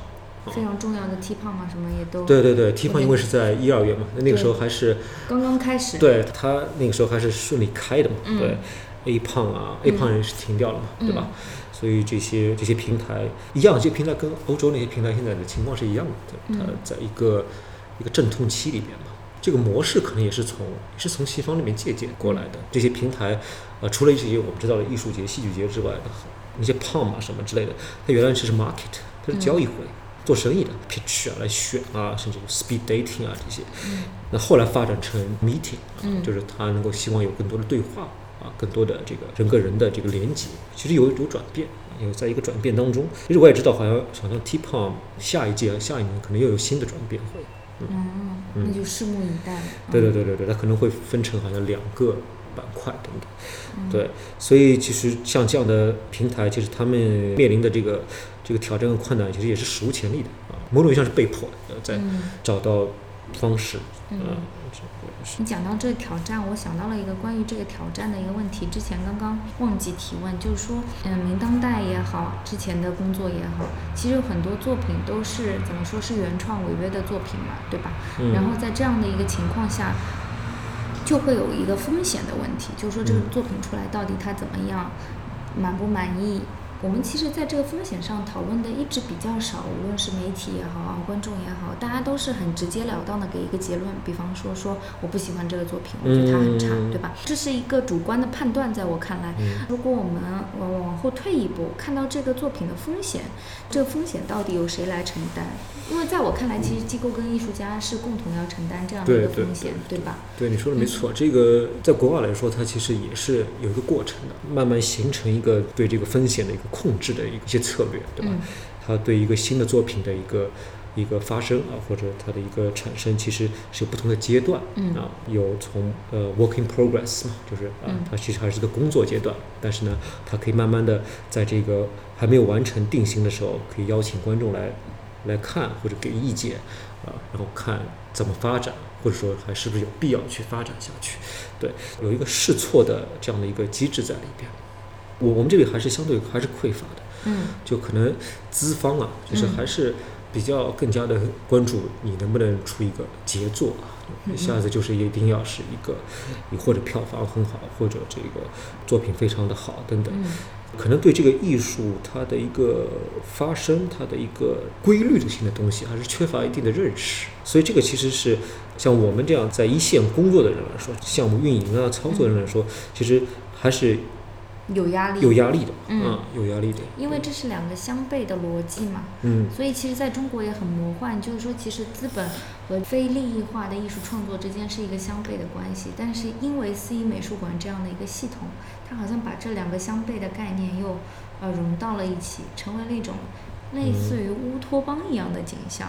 非常重要的 T 胖啊什么也都，对对对，T 胖因为是在一二月嘛，那那个时候还是刚刚开始，对他那个时候还是顺利开的嘛，对，A 胖啊，A 胖人是停掉了嘛，对吧？所以这些这些平台一样，这些平台跟欧洲那些平台现在的情况是一样的，它在一个一个阵痛期里面嘛。这个模式可能也是从也是从西方那边借鉴过来的。这些平台，呃，除了这些我们知道的艺术节、戏剧节之外的那些 POM 啊什么之类的，它原来是是 market，它是交易会，做生意的 pitch 啊来选啊，甚至 speed dating 啊这些。那后来发展成 meeting，就是它能够希望有更多的对话。啊，更多的这个人跟人的这个连接，其实有有转变，有在一个转变当中。其实我也知道，好像好像 T Pom 下一届、下一年可能又有新的转变会。嗯，那就拭目以待。对对对对对，它可能会分成好像两个板块等等。对，所以其实像这样的平台，其实他们面临的这个这个挑战和困难，其实也是史无前例的啊，某种意义上是被迫的，在找到方式。嗯。你讲到这个挑战，我想到了一个关于这个挑战的一个问题。之前刚刚忘记提问，就是说，嗯，明当代也好，之前的工作也好，其实有很多作品都是怎么说是原创违约的作品嘛，对吧？然后在这样的一个情况下，就会有一个风险的问题，就是说这个作品出来到底它怎么样，满不满意？我们其实在这个风险上讨论的一直比较少，无论是媒体也好啊，观众也好，大家都是很直截了当的给一个结论，比方说说我不喜欢这个作品，我觉得它很差，对吧？这是一个主观的判断，在我看来，如果我们往往后退一步，看到这个作品的风险，这个风险到底由谁来承担？因为在我看来，其实机构跟艺术家是共同要承担这样的一个风险，对吧？对，你说的没错。这个在国外来说，它其实也是有一个过程的，慢慢形成一个对这个风险的一个控制的一些策略，对吧？它对一个新的作品的一个一个发生啊，或者它的一个产生，其实是有不同的阶段啊。有从呃 working progress 嘛，就是啊，它其实还是个工作阶段，但是呢，它可以慢慢的在这个还没有完成定型的时候，可以邀请观众来。来看或者给意见，啊，然后看怎么发展，或者说还是不是有必要去发展下去？对，有一个试错的这样的一个机制在里边。我我们这里还是相对还是匮乏的，嗯，就可能资方啊，就是还是比较更加的关注你能不能出一个杰作啊，一下子就是一定要是一个，你或者票房很好，或者这个作品非常的好等等。可能对这个艺术它的一个发生，它的一个规律性的东西，还是缺乏一定的认识。所以这个其实是像我们这样在一线工作的人来说，项目运营啊、操作人来说，其实还是。有压力，有压力的，嗯，有压力的，因为这是两个相悖的逻辑嘛，嗯，所以其实在中国也很魔幻，就是说其实资本和非利益化的艺术创作之间是一个相悖的关系，但是因为四一美术馆这样的一个系统，它好像把这两个相悖的概念又呃融到了一起，成为了一种类似于乌托邦一样的景象。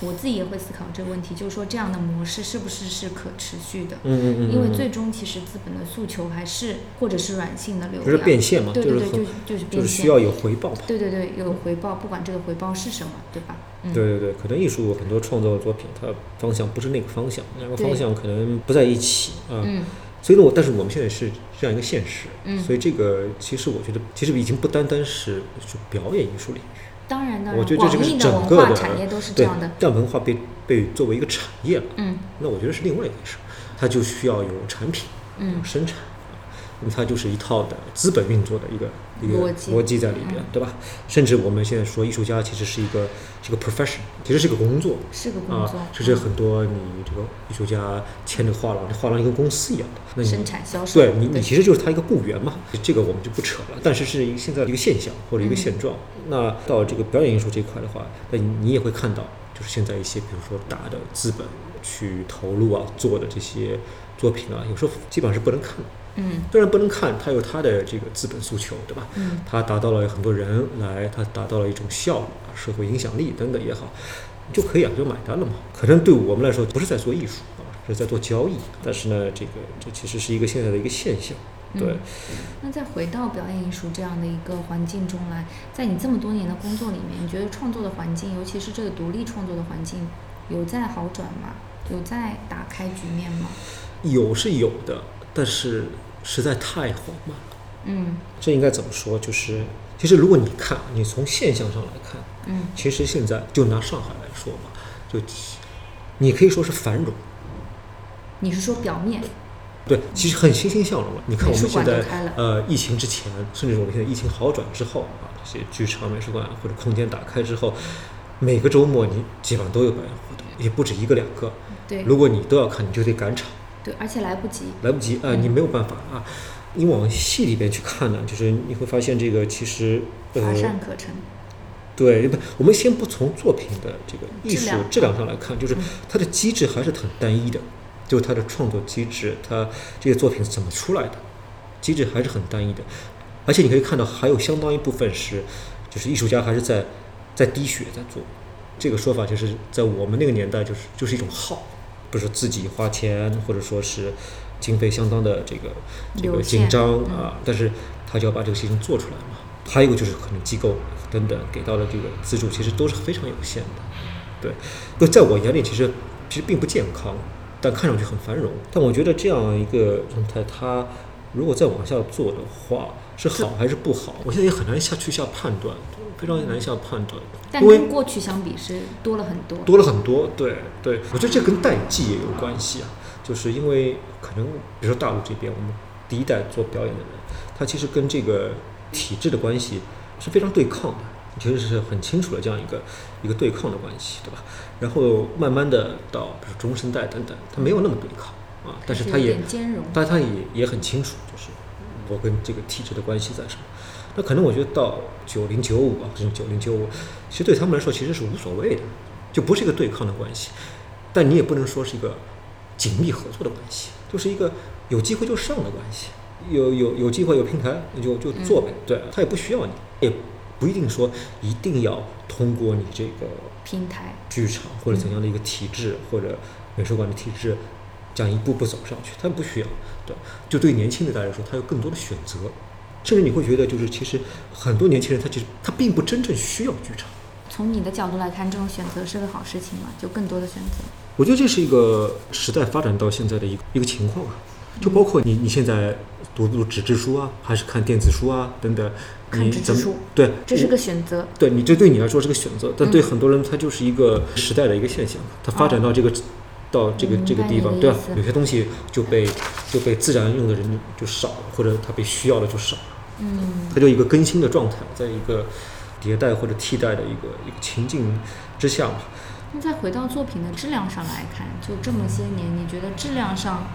我自己也会思考这个问题，就是说这样的模式是不是是可持续的？嗯嗯嗯。因为最终其实资本的诉求还是或者是软性的流量。就是变现嘛，对对对，就就是变现。就是需要有回报。对对对，有回报，不管这个回报是什么，对吧？对对对，可能艺术很多创作作品，它方向不是那个方向，两个方向可能不在一起啊。嗯。所以呢，我但是我们现在是这样一个现实。嗯。所以这个其实我觉得，其实已经不单单是就表演艺术领域。当然的，我觉得这这个是整个产业都是这样的。但文化被被作为一个产业了，嗯，那我觉得是另外一回事，它就需要有产品，嗯，生产，那么它就是一套的资本运作的一个一个逻辑在里边，对吧？甚至我们现在说艺术家其实是一个是一个 profession，其实是一个工作。是个工啊作，，就是很多你这个艺术家签的画廊，这画廊跟公司一样的，那你生产销售，对你，你其实就是他一个雇员嘛，这个我们就不扯了。但是是一个现在的一个现象或者一个现状。那到这个表演艺术这一块的话，那你你也会看到，就是现在一些比如说大的资本去投入啊做的这些作品啊，有时候基本上是不能看的。嗯虽然不能看，它有它的这个资本诉求，对吧？嗯它达到了很多人来，它达到了一种效率啊、社会影响力等等也好，就可以啊，就买单了嘛。可能对我们来说，不是在做艺术啊，是在做交易。但是呢，这个这其实是一个现在的一个现象。对，嗯那再回到表演艺术这样的一个环境中来，在你这么多年的工作里面，你觉得创作的环境，尤其是这个独立创作的环境，有在好转吗？有在打开局面吗？有是有的，但是实在太缓慢了。嗯这应该怎么说？就是其实如果你看，你从现象上来看，嗯其实现在就拿上海来说吧，就你可以说是繁荣。你是说表面？对，其实很欣欣向荣了。你看我们现在呃，疫情之前，甚至我们现在疫情好转之后啊，这些剧场、美术馆或者空间打开之后，每个周末你基本上都有表演活动，也不止一个两个。对如果你都要看，你就得赶场，对，而且来不及。来不及啊、嗯你没有办法啊。你往戏里边去看呢，就是你会发现这个其实呃乏，善可陈。对，不，我们先不从作品的这个艺术质量上来看，就是嗯它的机制还是很单一的，就是它的创作机制，它这些作品是怎么出来的，机制还是很单一的，而且你可以看到还有相当一部分是，就是艺术家还是在在滴血在做，这个说法就是在我们那个年代就是就是一种耗，不是自己花钱或者说是经费相当的这个这个紧张嗯啊，但是他就要把这个事情做出来嘛。还有一个就是可能机构等等给到的这个资助，其实都是非常有限的。对，那在我眼里，其实其实并不健康，但看上去很繁荣。但我觉得这样一个状态，它如果再往下做的话，是好还是不好？我现在也很难下去下判断，非常难下判断。但跟过去相比是多了很多。多了很多，对对，我觉得这跟代际也有关系啊，就是因为可能比如说大陆这边，我们第一代做表演的人，他其实跟这个体制的关系是非常对抗的，其实是很清楚的这样一个一个对抗的关系，对吧？然后慢慢的到比如中生代等等，他没有那么对抗啊，但是他也点兼容。但他也也很清楚，就是我跟这个体制的关系在什么。那可能我觉得到九零九五啊，甚至九零九五，其实对他们来说其实是无所谓的，就不是一个对抗的关系，但你也不能说是一个紧密合作的关系，就是一个有机会就上的关系，有有有机会有平台你就就做呗，对他也不需要你，也不一定说一定要通过你这个平台，剧场或者怎样的一个体制、或者美术馆的体制，这样一步步走上去，他们不需要。对，就对年轻的大家来说，他有更多的选择，甚至你会觉得，就是其实很多年轻人他其实他并不真正需要剧场。从你的角度来看，这种选择是个好事情吗？就更多的选择。我觉得这是一个时代发展到现在的一个一个情况啊，就包括你你现在读读纸质书啊，还是看电子书啊等等，看你怎么纸质书对，这是个选择。对你这对你来说是个选择，但对嗯很多人他就是一个时代的一个现象，它发展到这个、到这个这个地方，对吧？思有些东西就被就被自然用的人就少了，或者他被需要的就少了，嗯，它就一个更新的状态，在一个迭代或者替代的一个一个情境之下嘛。那再回到作品的质量上来看，就这么些年，你觉得质量上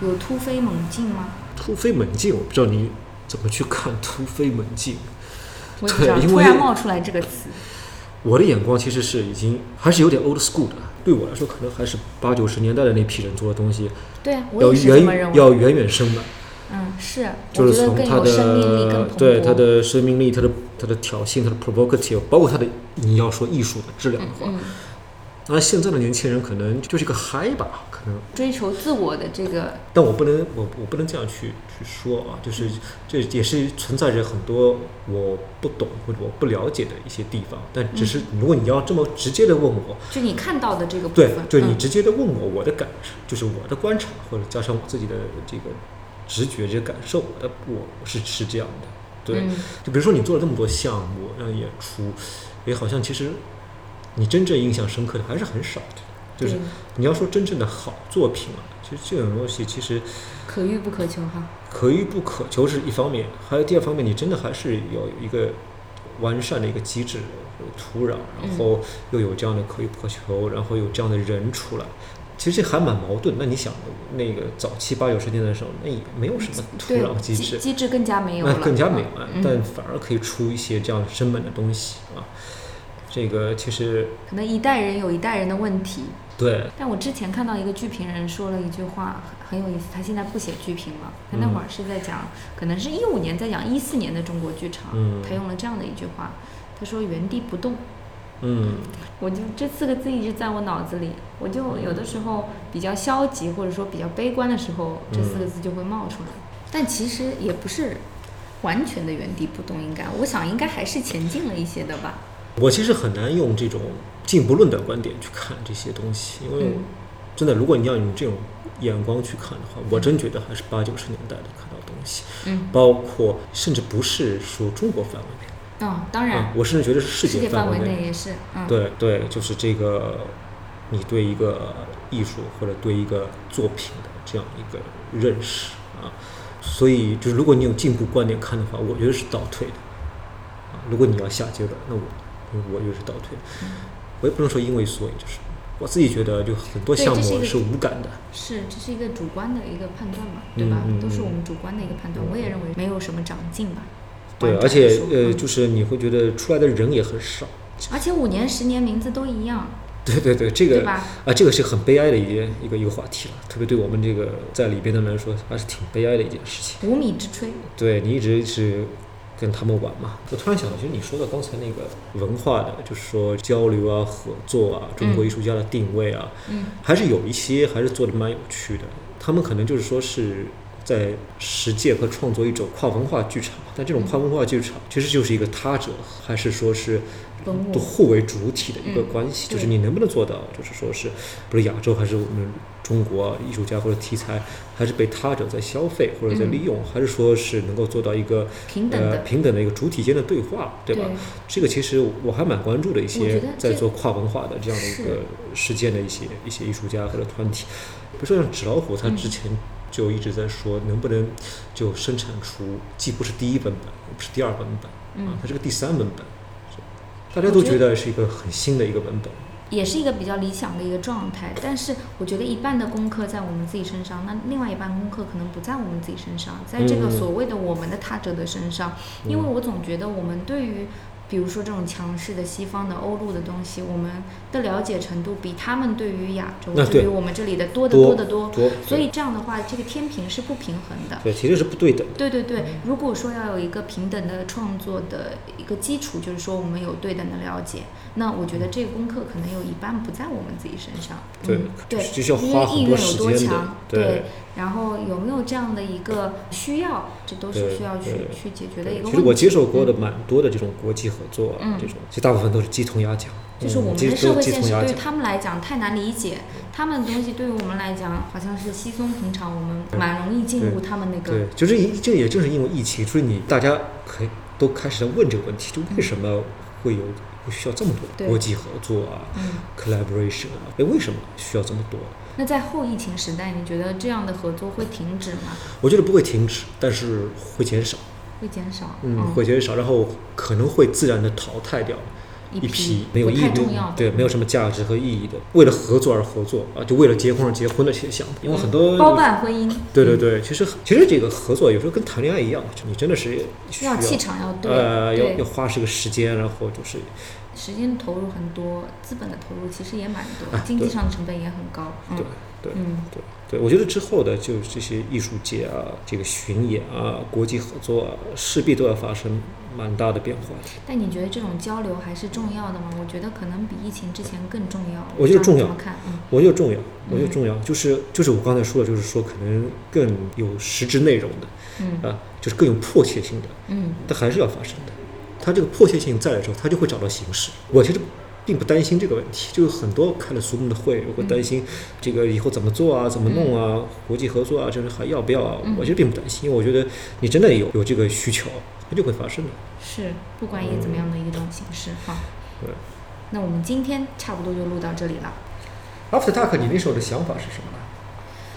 有突飞猛进吗？突飞猛进，我不知道你怎么去看突飞猛进。我也不知道，突然冒出来这个词。我的眼光其实是已经还是有点 old school 的，对我来说，可能还是八九十年代的那批人做的东西，对啊，我要也是这么认为。远要远远深的。嗯，是，就是从它有生命力，更的。对他的生命力、他的他的挑衅、他的 provocative，包括他的你要说艺术的质量的话，嗯，那现在的年轻人可能就是一个嗨吧，可能，追求自我的这个，但我不能我我不能这样去去说啊，就是这也是存在着很多我不懂或者我不了解的一些地方，但只是如果你要这么直接的问我，就你看到的这个部对分，，就你嗯直接的问我我的感受，就是我的观察或者加上我自己的这个直觉这些感受，我的我是是这样的，对。嗯就比如说你做了这么多项目，让演出，也好像其实你真正印象深刻的还是很少的。就是你要说真正的好作品啊，其实这种东西其实可遇不可求哈。可遇不可求是一方面，还有第二方面，你真的还是有一个完善的一个机制、有土壤，然后又有这样的可遇不可求，然后有这样的人出来。其实这还蛮矛盾。那你想，那个早期八九十年代的时候，那也没有什么土壤机制，机制更加没有了，那更加没有了，嗯但反而可以出一些这样生猛的东西啊。这个其实可能一代人有一代人的问题。对，但我之前看到一个剧评人说了一句话，很很有意思。他现在不写剧评了，他那会儿是在讲，可能是一五年在讲一四年的中国剧场。嗯他用了这样的一句话，他说“原地不动”。嗯我就这四个字一直在我脑子里，我就有的时候比较消极或者说比较悲观的时候，这四个字就会冒出来。但其实也不是完全的原地不动，应该我想应该还是前进了一些的吧。我其实很难用这种进步论的观点去看这些东西，因为嗯真的，如果你要用这种眼光去看的话，我真觉得还是八九十年代的看到的东西，嗯包括甚至不是说中国范围内，嗯，当然啊，，我甚至觉得是世世界范围内也是，嗯，对对，就是这个，你对一个艺术或者对一个作品的这样一个认识啊，所以就是如果你有进步观点看的话，我觉得是倒退的啊。如果你要下阶段，那我我觉得是倒退我也不能说因为所以，就是我自己觉得就很多项目是无感的。是，这是一个主观的一个判断嘛，对吧？都是嗯我们主观的一个判断。我也认为没有什么长进吧。对，而且呃，嗯就是你会觉得出来的人也很少。而且五年、十年名字都一样，对对对，这个？啊，这个是很悲哀的一件一个一个话题了，特别对我们这个在里边的人来说，还是挺悲哀的一件事情。无米之炊。对你一直是跟他们玩嘛。我突然想到，其实你说的刚才那个文化的，就是说交流啊、合作啊，中国艺术家的定位啊，嗯还是有一些还是做的蛮有趣的。他们可能就是说是在实践和创作一种跨文化剧场，但这种跨文化剧场其实就是一个他者，还是说是都互为主体的一个嗯关系，就是你能不能做到，就是说是，不是亚洲还是我们中国啊艺术家或者题材，还是被他者在消费或者在利用，还是说是能够做到一个嗯平等的。呃平等的一个主体间的对话，对吧？这个其实我还蛮关注的一些在做跨文化的这样的一个实践的一些一些艺术家或者团体，比如说像纸老虎，他嗯。之前就一直在说，能不能就生产出既不是第一本本，也不是第二本本，嗯啊，它是个第三本本，大家都觉得是一个很新的一个文本。也是一个比较理想的一个状态。但是我觉得一半的功课在我们自己身上，那另外一半功课可能不在我们自己身上，在这个嗯所谓的我们的他者的身上。因为我总觉得我们对于比如说这种强势的西方的欧陆的东西，我们的了解程度比他们对于亚洲，那对对于我们这里的多得多多得多。多，所以这样的话，这个天平是不平衡的。对，其实是不对等的。对对对，如果说要有一个平等的创作的一个基础，就是说我们有对等的了解，那我觉得这个功课可能有一半不在我们自己身上。对嗯、对，就是要因花很为意愿有多时间的多强，对然后有没有这样的一个需要，这都是需要去去解决的一个问题。其实我接受过的嗯蛮多的这种国际合作啊，嗯这种其实大部分都是鸡同鸭讲，就是我们的社会。现实对于他们来讲太难理解，他们的东西对于我们来讲好像是稀松平常，我们蛮容易进入他们那个对，就是一这也正是因为疫情，所以你大家可以都开始在问这个问题，就为什么会有会需要这么多国际合作啊、嗯。collaboration 啊？哎，为什么需要这么多？那在后疫情时代，你觉得这样的合作会停止吗？我觉得不会停止，但是会减少，会减少？嗯，会减少，然后可能会自然的淘汰掉一一批没有意义对，没有什么价值和意义的，为了合作而合作啊，就为了结婚而结婚的这些项目，因为很多包办婚姻，对对对，其实其实这个合作有时候跟谈恋爱一样，就你真的是需要气场要对，呃，要要花这个时间，然后就是时间投入很多，资本的投入其实也蛮多，啊经济上的成本也很高。嗯对对嗯对对，我觉得之后的就这些艺术界啊，这个巡演啊，国际合作啊，势必都要发生蛮大的变化的。但你觉得这种交流还是重要的吗？我觉得可能比疫情之前更重要。我觉得重要不知道你怎么看？嗯我觉得重要，我觉得嗯重要，就是就是我刚才说的，就是说可能更有实质内容的嗯啊，就是更有迫切性的，嗯它还是要发生的。它这个迫切性在的时候，它就会找到形式。我其实并不担心这个问题，就是很多开了苏木的会，我会担心这个以后怎么做啊，怎么弄啊，国际合作啊，就是还要不要啊？嗯我其实并不担心，因为我觉得你真的有有这个需求，它就会发生的。是，不管以怎么样的一种形式哈。对。那我们今天差不多就录到这里了。After Talk，你那时候的想法是什么呢？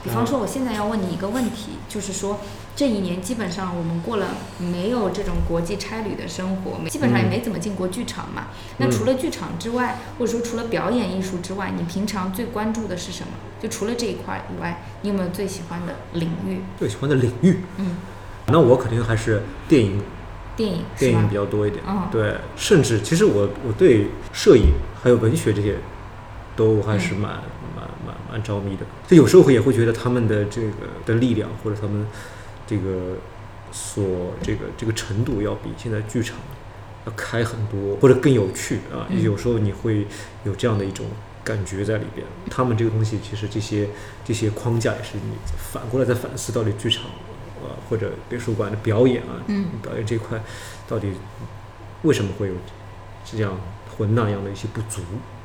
比方说，我现在要问你一个问题，就是说，这一年基本上我们过了没有这种国际差旅的生活，基本上也没怎么进过剧场嘛。那除了剧场之外，或者说除了表演艺术之外，你平常最关注的是什么？就除了这一块以外，你有没有最喜欢的领域？最喜欢的领域？嗯，那我肯定还是电影，电影，电影比较多一点。嗯，对，甚至其实我我对摄影还有文学这些。都还是蛮蛮蛮蛮着迷的，就有时候也会觉得他们的这个的力量或者他们这个所这个这个程度要比现在剧场要开很多，或者更有趣啊。有时候你会有这样的一种感觉在里边。他们这个东西其实这些这些框架也是你反过来在反思，到底剧场啊或者美术馆的表演啊，表演这块到底为什么会有这样或那样的一些不足。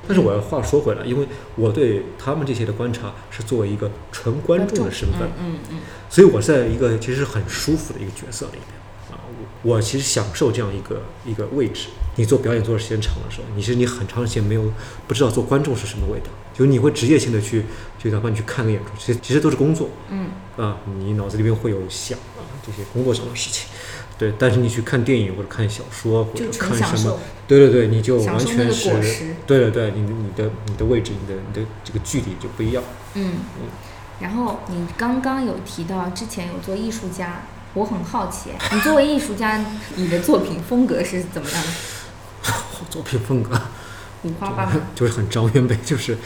但是我要话说回来，因为我对他们这些的观察是作为一个纯观众的身份，嗯嗯，所以我在一个其实很舒服的一个角色里面啊，我其实享受这样一个一个位置。你做表演做的时间长的时候，你是你很长时间没有不知道做观众是什么味道，就你会职业性的去就哪怕你去看个演出，其实其实都是工作，嗯啊，你脑子里面会有想啊这些工作上的事情。对，但是你去看电影或者看小说或者看什么，对对对，你就完全是，对对对，你的你的你的位置，你的你的这个距离就不一样。嗯嗯。然后你刚刚有提到之前有做艺术家，我很好奇，你作为艺术家，你的作品风格是怎么样的？作品风格五花八门，就是很张元呗，就是。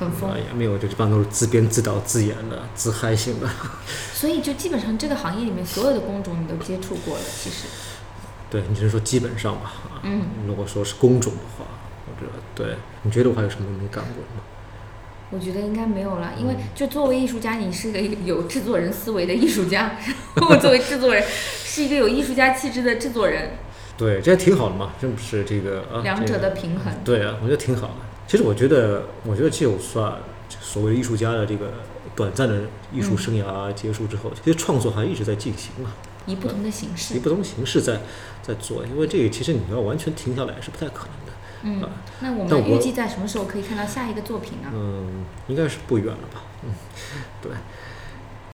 很疯，也没有，就一般都是自编自导自演的，自嗨型的。所以就基本上这个行业里面所有的工种你都接触过了，其实。对你只能说基本上吧。嗯。如果说是工种的话，或者对，你觉得我还有什么没干过吗？我觉得应该没有了，因为就作为艺术家，你是个有制作人思维的艺术家，我作为制作人是一个有艺术家气质的制作人。对，这还挺好的嘛，这不是这个啊？两者的平衡。对啊，我觉得挺好的。其实我觉得，我觉得就算所谓艺术家的这个短暂的艺术生涯结束之后，其实创作还一直在进行嘛，以不同的形式，以不同形式在在做。因为这个其实你要完全停下来是不太可能的。嗯，那我们预计在什么时候可以看到下一个作品呢？嗯，应该是不远了吧。嗯，对。